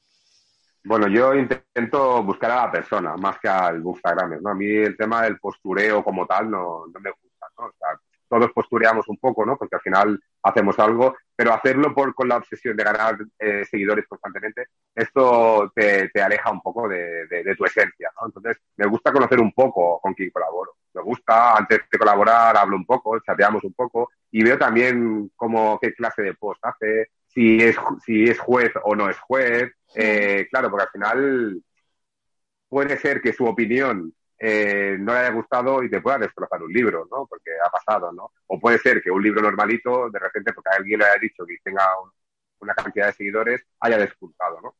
Bueno, yo intento buscar a la persona más que al Bookstagrammer, ¿no? A mí el tema del postureo como tal no, no me gusta, ¿no? O sea, todos postureamos un poco, ¿no? Porque al final hacemos algo, pero hacerlo por, con la obsesión de ganar eh, seguidores constantemente, esto te, te aleja un poco de, de, tu esencia, ¿no? Entonces, me gusta conocer un poco con quién colaboro. Me gusta, antes de colaborar, hablo un poco, chateamos un poco y veo también cómo, qué clase de post hace, si es, si es juez o no es juez. Eh, claro, porque al final puede ser que su opinión eh, no le haya gustado y te pueda destrozar un libro, ¿no? Porque ha pasado, ¿no? O puede ser que un libro normalito, de repente, porque alguien le haya dicho que tenga una cantidad de seguidores, haya despuntado, ¿no?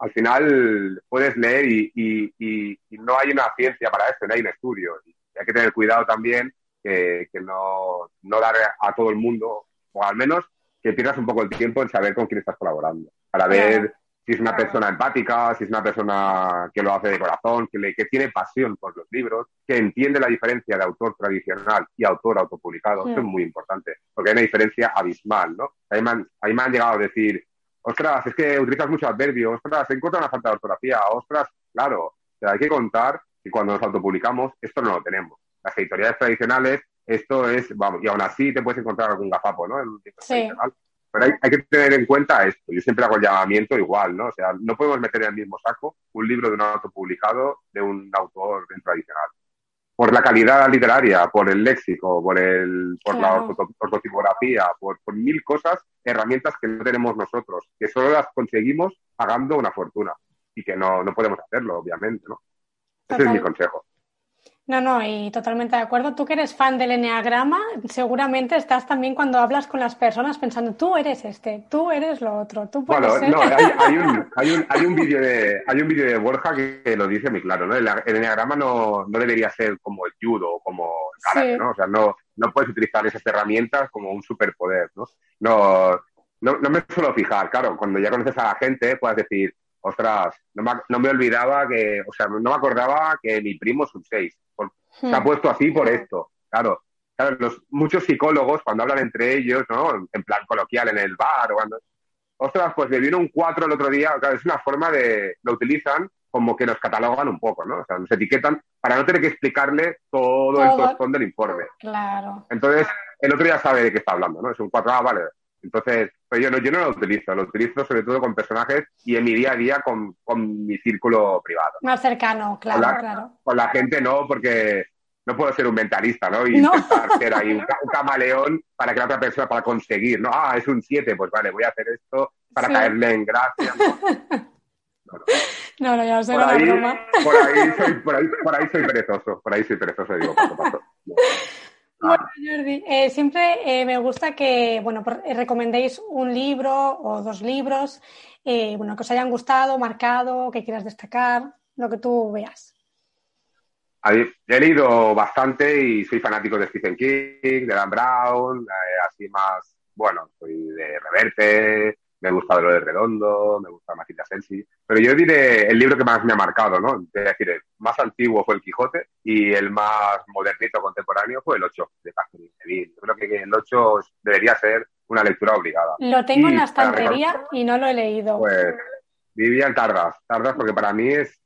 Al final puedes leer y, y, no hay una ciencia para esto, no hay un estudio. Y hay que tener cuidado también que, que no, no dar a todo el mundo, o al menos que pierdas un poco el tiempo en saber con quién estás colaborando, para ver si es una persona empática, si es una persona que lo hace de corazón, que, le, que tiene pasión por los libros, que entiende la diferencia de autor tradicional y autor autopublicado. Eso es muy importante, porque hay una diferencia abismal, ¿no? Ahí me, han, ahí me han llegado a decir, ostras, es que utilizas mucho adverbio, ostras, se encuentra una falta de ortografía, ostras, claro, hay que contar que cuando nos autopublicamos esto no lo tenemos. Las editoriales tradicionales esto es, vamos, y aún así te puedes encontrar algún gafapo, ¿no? sí. Pero hay, hay, que tener en cuenta esto. Yo siempre hago el llamamiento igual, ¿no? O sea, no podemos meter en el mismo saco un libro de un autor publicado de un autor tradicional. Por la calidad literaria, por el léxico, por, el, por la ortotipografía, por, por mil cosas, herramientas que no tenemos nosotros, que solo las conseguimos pagando una fortuna y que no, no podemos hacerlo, obviamente, ¿no? Ese es mi consejo. No, no, y totalmente de acuerdo. Tú que eres fan del Enneagrama, seguramente estás también cuando hablas con las personas pensando, tú eres este, tú eres lo otro, tú puedes bueno, no, hay, un, hay, un, hay un vídeo de, hay un vídeo de Borja que, lo dice muy claro, ¿no? El, Enneagrama no, no debería ser como el judo o como el karate, ¿no? O sea, no, no puedes utilizar esas herramientas como un superpoder, ¿no? No, no, no me suelo fijar, claro, cuando ya conoces a la gente puedes decir, ostras, no me, no me olvidaba que, o sea, no me acordaba que mi primo es un 6 se ha hmm. puesto así por esto. Claro, claro los, muchos psicólogos cuando hablan entre ellos, ¿no? En plan coloquial en el bar o cuando... Ostras, pues me vino un 4 el otro día. Claro, es una forma de... Lo utilizan como que nos catalogan un poco, ¿no? O sea, nos etiquetan para no tener que explicarle todo, el tostón del informe. Claro. Entonces, el otro ya sabe de qué está hablando, ¿no? Es un 4, ah, vale. Entonces, pero yo no, yo no lo utilizo, lo utilizo sobre todo con personajes y en mi día a día con, con mi círculo privado. Más cercano, claro, claro. Con la gente no, porque no puedo ser un mentalista, ¿no? Y intentar ser ahí un, camaleón para que la otra persona, para conseguir, ¿no? Ah, es un 7, pues vale, voy a hacer esto para caerle en gracia, ¿no? No, ya os por ahí, broma. Por ahí, soy, por, ahí, por ahí soy perezoso, por ahí soy perezoso, digo, paso, paso. Bueno, Jordi, eh, siempre eh, me gusta que, bueno, eh, recomendéis un libro o dos libros, bueno, que os hayan gustado, marcado, que quieras destacar, lo que tú veas. He leído bastante y soy fanático de Stephen King, de Dan Brown, así más, bueno, soy de Reverte, me gusta lo de Redondo, me gusta Matilda Sensi, pero yo diré el libro que más me ha marcado, ¿no? Es decir, el más antiguo fue El Quijote y el más modernito contemporáneo fue el 8 de Catherine Neville. Yo creo que el 8 debería ser una lectura obligada. Lo tengo en la estantería y no lo he leído. Pues Vivian tardas, tardas porque para mí es,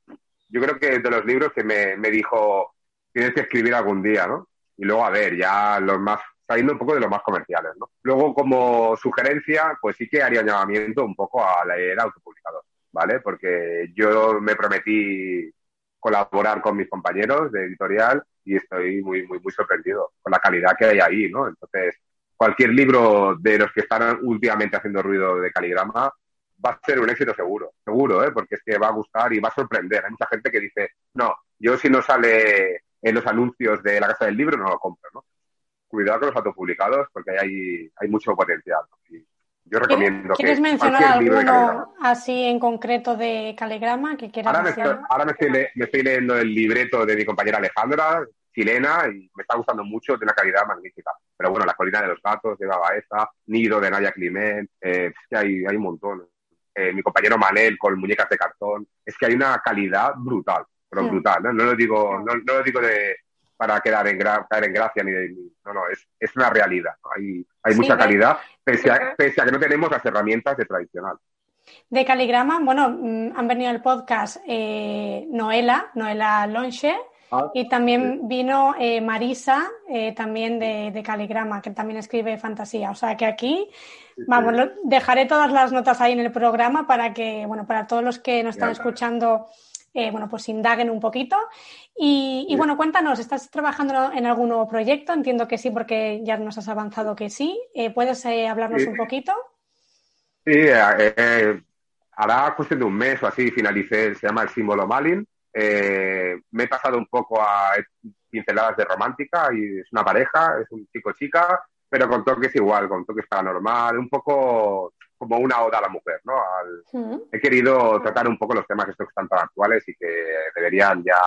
yo creo que de los libros que me, me dijo, tienes que escribir algún día, ¿no? Y luego, a ver, ya los más saliendo un poco de los más comerciales, ¿no? Luego, como sugerencia, pues sí que haría llamamiento un poco a leer autopublicador, ¿vale? Porque yo me prometí colaborar con mis compañeros de editorial y estoy muy, muy, muy sorprendido con la calidad que hay ahí, ¿no? Entonces, cualquier libro de los que están últimamente haciendo ruido de caligrama va a ser un éxito seguro, seguro, ¿eh? porque es que va a gustar y va a sorprender. Hay mucha gente que dice, no, yo si no sale en los anuncios de la Casa del Libro no lo compro, ¿no? Cuidado con los autopublicados porque hay, hay mucho potencial. yo recomiendo ¿Quieres que mencionar alguno así en concreto de caligrama que quieras Ahora, me estoy, ahora me, estoy me estoy leyendo el libreto de mi compañera Alejandra, chilena, y me está gustando mucho, de una calidad magnífica. Pero bueno, La colina de los gatos, de Babaeza, Nido, de Nadia Climent, eh, es que hay, hay un montón. Eh, mi compañero Manel con muñecas de cartón, es que hay una calidad brutal, pero brutal, ¿no? No lo digo, no, lo digo de, para quedar en caer en gracia ni de, no, no, es, es una realidad. Hay, hay mucha calidad, pese a, pese a, que no tenemos las herramientas de tradicional. De caligrama, bueno, mm, han venido al podcast eh, Noela, Noela Lonche, Ah, y también vino eh, Marisa, eh, también de, Caligrama, que también escribe fantasía. O sea que aquí, vamos, dejaré todas las notas ahí en el programa para que, bueno, para todos los que nos están escuchando, eh, bueno, pues indaguen un poquito. Y, bueno, cuéntanos, ¿estás trabajando en algún nuevo proyecto? Entiendo que sí, porque ya nos has avanzado que sí. ¿Puedes hablarnos un poquito? Sí, hará cuestión de un mes o así finalicé, se llama El símbolo Malin eh, me he pasado un poco a pinceladas de romántica y es una pareja, es un chico-chica, pero con toques igual, con toques paranormal, un poco como una oda a la mujer, ¿no? He querido tratar un poco los temas estos que están tan actuales y que deberían ya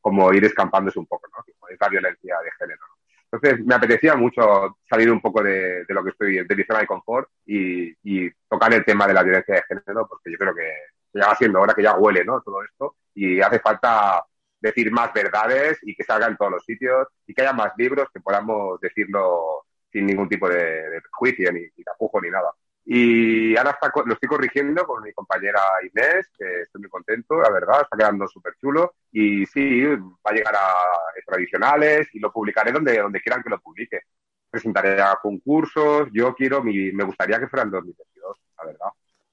como ir escampándose un poco, ¿no? Como es la violencia de género. Entonces, me apetecía mucho salir un poco de, lo que estoy, de mi zona de confort y, y, tocar el tema de la violencia de género, porque yo creo que ya va siendo hora que ya huele, ¿no? Todo esto y hace falta decir más verdades y que salga en todos los sitios y que haya más libros que podamos decirlo sin ningún tipo de, juicio, ni, ni tapujo ni nada. Y ahora está, lo estoy corrigiendo con mi compañera Inés, que estoy muy contento, la verdad, está quedando súper chulo. Y sí, va a llegar a tradicionales y lo publicaré donde, donde quieran que lo publique. Presentaré a concursos, yo quiero, mi, me gustaría que fuera en 2022, la verdad.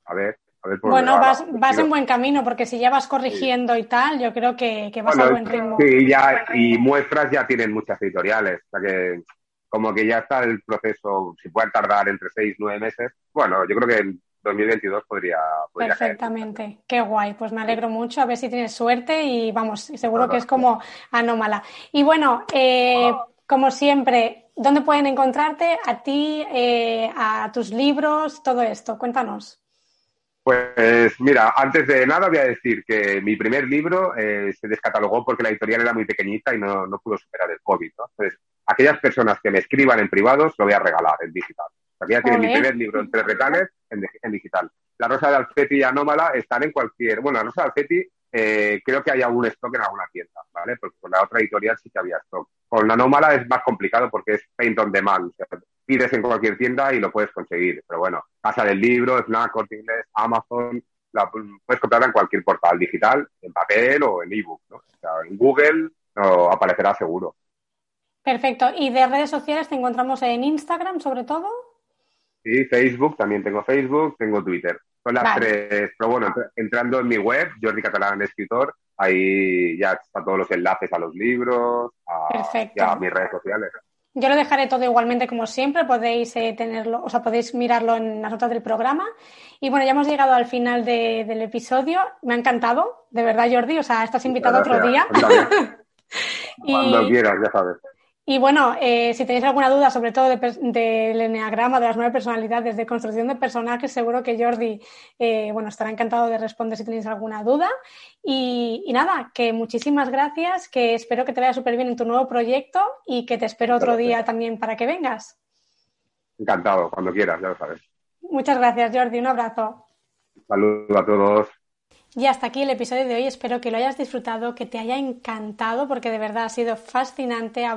A ver, bueno, vas, vas en buen camino, porque si ya vas corrigiendo y tal, yo creo que, vas a buen ritmo. Sí, ya, y muestras ya tienen muchas editoriales, o sea que como que ya está el proceso, si puede tardar entre seis, nueve meses, bueno, yo creo que en 2022 podría... Perfectamente, qué guay, pues me alegro mucho, a ver si tienes suerte y vamos, seguro que es como anómala. Y bueno, eh, como siempre, ¿dónde pueden encontrarte a ti, eh, a tus libros, todo esto? Cuéntanos. Pues mira, antes de nada voy a decir que mi primer libro eh, se descatalogó porque la editorial era muy pequeñita y no, no pudo superar el COVID. ¿no? Entonces, aquellas personas que me escriban en privados lo voy a regalar en digital. Aquí ya tiene mi primer libro en tres retales en, en, digital. La Rosa de Alfeti y Anómala están en cualquier... Bueno, la Rosa de Alfeti eh, creo que hay algún stock en alguna tienda, ¿vale? Porque con la otra editorial sí que había stock. Con la Anómala es más complicado porque es paint on demand. O sea, pides en cualquier tienda y lo puedes conseguir. Pero bueno, Casa del Libro, Snack, Corte Inglés, Amazon, la, puedes comprarla en cualquier portal digital, en papel o en ebook, ¿no? O sea, en Google no, aparecerá seguro. Perfecto. ¿Y de redes sociales te encontramos en Instagram sobre todo? Sí, Facebook, también tengo Facebook, tengo Twitter. Son las tres. Pero bueno, entrando en mi web, Jordi Catalán Escritor, ahí ya están todos los enlaces a los libros, a mis redes sociales. Yo lo dejaré todo igualmente como siempre, podéis eh, tenerlo, o sea, podéis mirarlo en las notas del programa. Y bueno, ya hemos llegado al final del episodio. Me ha encantado, de verdad, Jordi. O sea, estás invitado otro día. Cuando quieras, ya sabes. Y bueno, eh, si tenéis alguna duda, sobre todo del de, enneagrama, de las nueve personalidades, de construcción de personajes, seguro que Jordi eh, bueno, estará encantado de responder si tenéis alguna duda. Y, nada, que muchísimas gracias, que espero que te vaya súper bien en tu nuevo proyecto y que te espero otro día también para que vengas. Encantado, cuando quieras, ya lo sabes. Muchas gracias, Jordi. Un abrazo. Saludos a todos. Y hasta aquí el episodio de hoy. Espero que lo hayas disfrutado, que te haya encantado, porque de verdad ha sido fascinante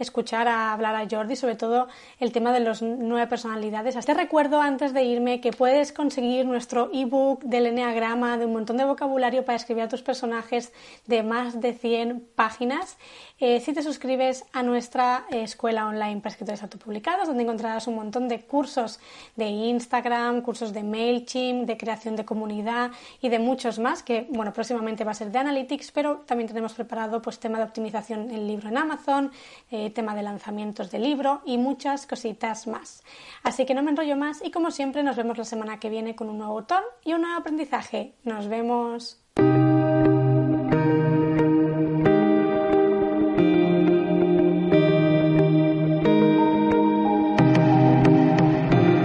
escuchar a hablar a Jordi, sobre todo el tema de las nueve personalidades. Te recuerdo antes de irme que puedes conseguir nuestro ebook del Enneagrama, de un montón de vocabulario para escribir a tus personajes de más de 100 páginas. Eh, si te suscribes a nuestra escuela online para escritores autopublicados, donde encontrarás un montón de cursos de Instagram, cursos de MailChimp, de creación de comunidad y de muchos que bueno, próximamente va a ser de Analytics, pero también tenemos preparado pues tema de optimización el libro en Amazon, eh, tema de lanzamientos de libro y muchas cositas más. Así que no me enrollo más y como siempre nos vemos la semana que viene con un nuevo autor y un nuevo aprendizaje. Nos vemos.